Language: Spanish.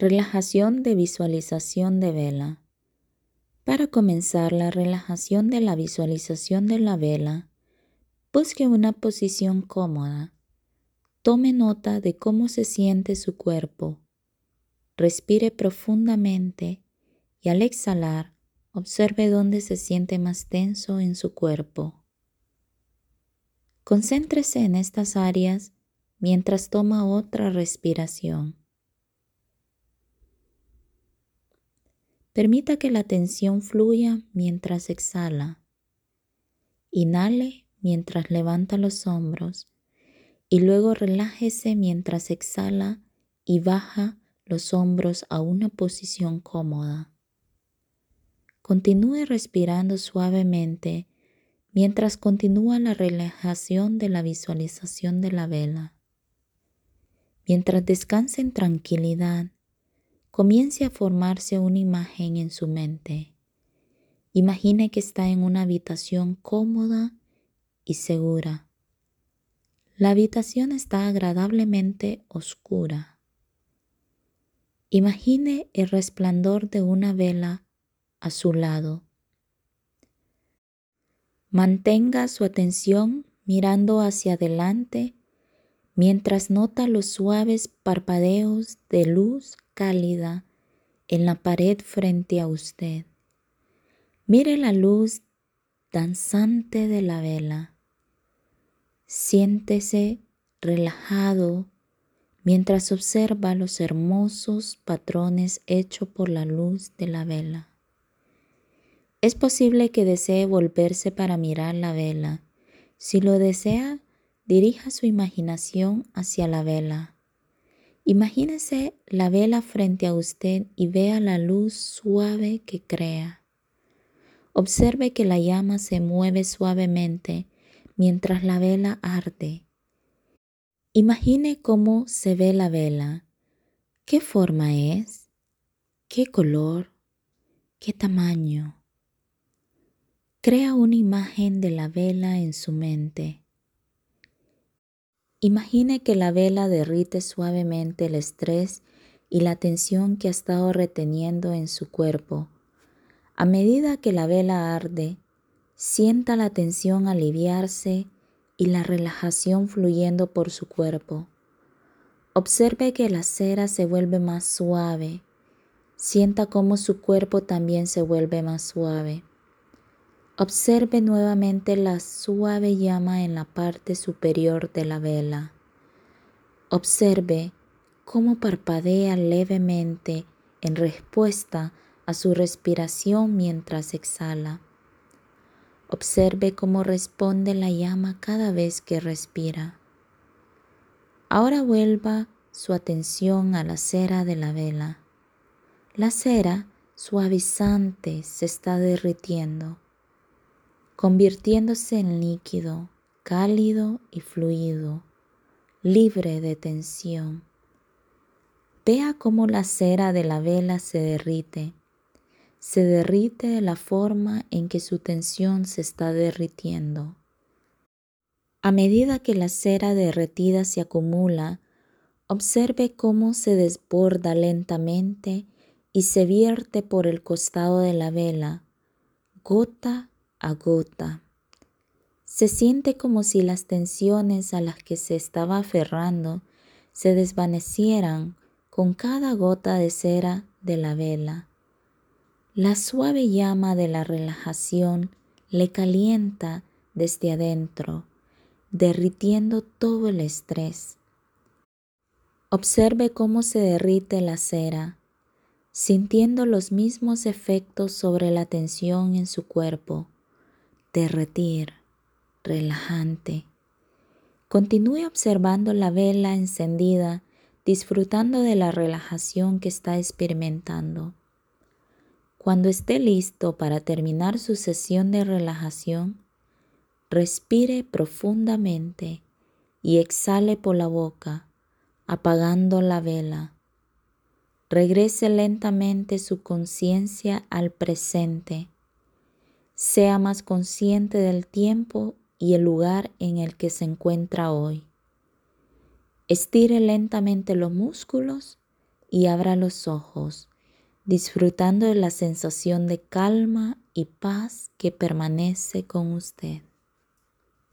Relajación de visualización de vela. Para comenzar la relajación de la visualización de la vela, busque una posición cómoda. Tome nota de cómo se siente su cuerpo. Respire profundamente y al exhalar, observe dónde se siente más tenso en su cuerpo. Concéntrese en estas áreas mientras toma otra respiración. Permita que la tensión fluya mientras exhala. Inhale mientras levanta los hombros y luego relájese mientras exhala y baja los hombros a una posición cómoda. Continúe respirando suavemente mientras continúa la relajación de la visualización de la vela. Mientras descanse en tranquilidad, comience a formarse una imagen en su mente. Imagine que está en una habitación cómoda y segura. La habitación está agradablemente oscura. Imagine el resplandor de una vela a su lado. Mantenga su atención mirando hacia adelante mientras nota los suaves parpadeos de luz cálida en la pared frente a usted. Mire la luz danzante de la vela. Siéntese relajado mientras observa los hermosos patrones hechos por la luz de la vela. Es posible que desee volverse para mirar la vela. Si lo desea, dirija su imaginación hacia la vela. Imagínese la vela frente a usted y vea la luz suave que crea. Observe que la llama se mueve suavemente mientras la vela arde. Imagine cómo se ve la vela, qué forma es, qué color, qué tamaño. Crea una imagen de la vela en su mente. Imagine que la vela derrite suavemente el estrés y la tensión que ha estado reteniendo en su cuerpo. A medida que la vela arde, sienta la tensión aliviarse y la relajación fluyendo por su cuerpo. Observe que la cera se vuelve más suave. Sienta cómo su cuerpo también se vuelve más suave. Observe nuevamente la suave llama en la parte superior de la vela. Observe cómo parpadea levemente en respuesta a su respiración mientras exhala. Observe cómo responde la llama cada vez que respira. Ahora vuelva su atención a la cera de la vela. La cera suavizante se está derritiendo convirtiéndose en líquido, cálido y fluido, libre de tensión. Vea cómo la cera de la vela se derrite. Se derrite de la forma en que su tensión se está derritiendo. A medida que la cera derretida se acumula, observe cómo se desborda lentamente y se vierte por el costado de la vela, gota agota. Se siente como si las tensiones a las que se estaba aferrando se desvanecieran con cada gota de cera de la vela. La suave llama de la relajación le calienta desde adentro, derritiendo todo el estrés. Observe cómo se derrite la cera, sintiendo los mismos efectos sobre la tensión en su cuerpo derretir, relajante. Continúe observando la vela encendida, disfrutando de la relajación que está experimentando. Cuando esté listo para terminar su sesión de relajación, respire profundamente y exhale por la boca, apagando la vela. Regrese lentamente su conciencia al presente sea más consciente del tiempo y el lugar en el que se encuentra hoy. Estire lentamente los músculos y abra los ojos, disfrutando de la sensación de calma y paz que permanece con usted.